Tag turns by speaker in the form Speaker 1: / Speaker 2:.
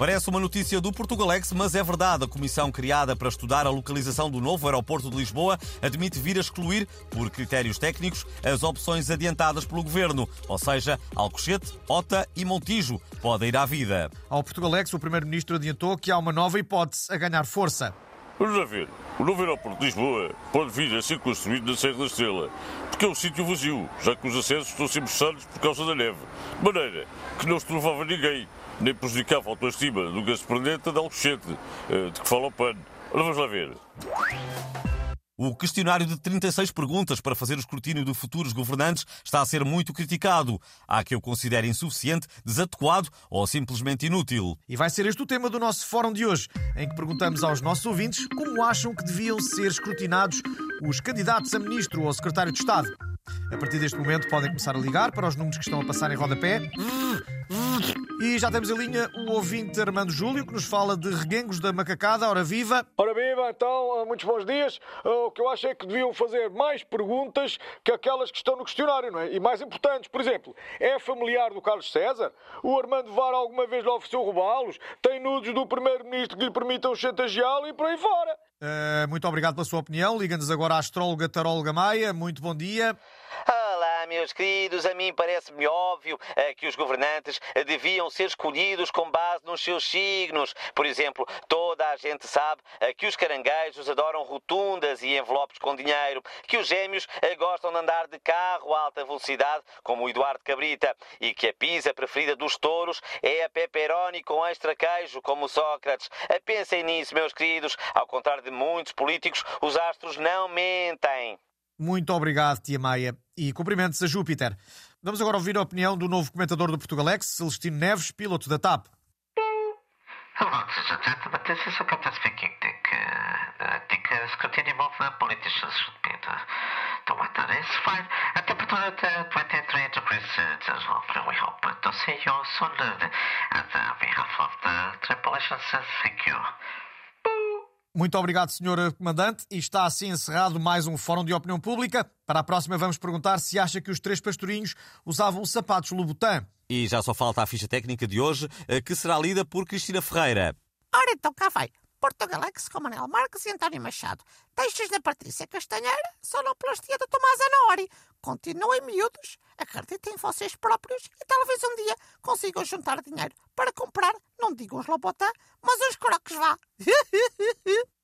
Speaker 1: Parece uma notícia do Portugalex, mas é verdade. A comissão criada para estudar a localização do novo aeroporto de Lisboa admite vir a excluir, por critérios técnicos, as opções adiantadas pelo governo, ou seja, Alcochete, Ota e Montijo. Podem ir à vida.
Speaker 2: Ao Portugalex, o primeiro-ministro adiantou que há uma nova hipótese a ganhar força.
Speaker 3: Vamos lá ver. O novo aeroporto de Lisboa pode vir a ser construído na Serra da Estrela, porque é um sítio vazio, já que os acessos estão sempre fechados por causa da neve. De maneira que não se trovava ninguém, nem prejudicava a autoestima do gasto planeta de Alcochete, eh, de que fala o PAN. Ora, vamos lá ver.
Speaker 1: O questionário de 36 perguntas para fazer o escrutínio de futuros governantes está a ser muito criticado. Há que eu considere insuficiente, desadequado ou simplesmente inútil.
Speaker 2: E vai ser este o tema do nosso fórum de hoje, em que perguntamos aos nossos ouvintes como acham que deviam ser escrutinados os candidatos a ministro ou secretário de Estado. A partir deste momento podem começar a ligar para os números que estão a passar em rodapé. E já temos em linha o ouvinte Armando Júlio, que nos fala de reguengos da macacada. Ora viva!
Speaker 4: Ora viva, então, muitos bons dias. O que eu acho é que deviam fazer mais perguntas que aquelas que estão no questionário, não é? E mais importantes, por exemplo, é familiar do Carlos César? O Armando Vara alguma vez lhe ofereceu roubá-los? Tem nudes do Primeiro-Ministro que lhe permitam chantageá-lo e por aí fora?
Speaker 2: Uh, muito obrigado pela sua opinião. Liga-nos agora a astróloga Taróloga Maia. Muito bom dia.
Speaker 5: Olá, meus queridos. A mim parece-me óbvio uh, que os governantes uh, deviam ser escolhidos com base nos seus signos. Por exemplo, toda a gente sabe uh, que os caranguejos adoram rotundas e envelopes com dinheiro, que os gêmeos gostam de andar de carro a alta velocidade, como o Eduardo Cabrita, e que a pizza preferida dos touros é a pepperoni com extra queijo, como o Sócrates. Pensem nisso, meus queridos. Ao contrário de muitos políticos, os astros não mentem.
Speaker 2: Muito obrigado, tia Maia. E cumprimentos a Júpiter. Vamos agora ouvir a opinião do novo comentador do Portugalex, Celestino Neves, piloto da TAP.
Speaker 6: Hello, ladies and gentlemen. This is a captain speaking. Think, uh, uh, think uh, scrutiny of uh, politicians should be the, the weather is fine. A temperature at uh, 23 degrees Celsius. Thank you.
Speaker 2: Muito obrigado, Sr. Comandante. E está assim encerrado mais um Fórum de Opinião Pública. Para a próxima, vamos perguntar se acha que os três pastorinhos usavam sapatos Louboutin.
Speaker 1: E já só falta a ficha técnica de hoje, que será lida por Cristina Ferreira.
Speaker 7: Ora, então cá vai. Portugalex com Manel Marques e António Machado. Textos da Patrícia Castanheira, sonoplastia do Tomás Anori. Continuem miúdos, acreditem em vocês próprios e talvez um dia consigam juntar dinheiro para comprar, não digam os lobotas, mas os croques vá.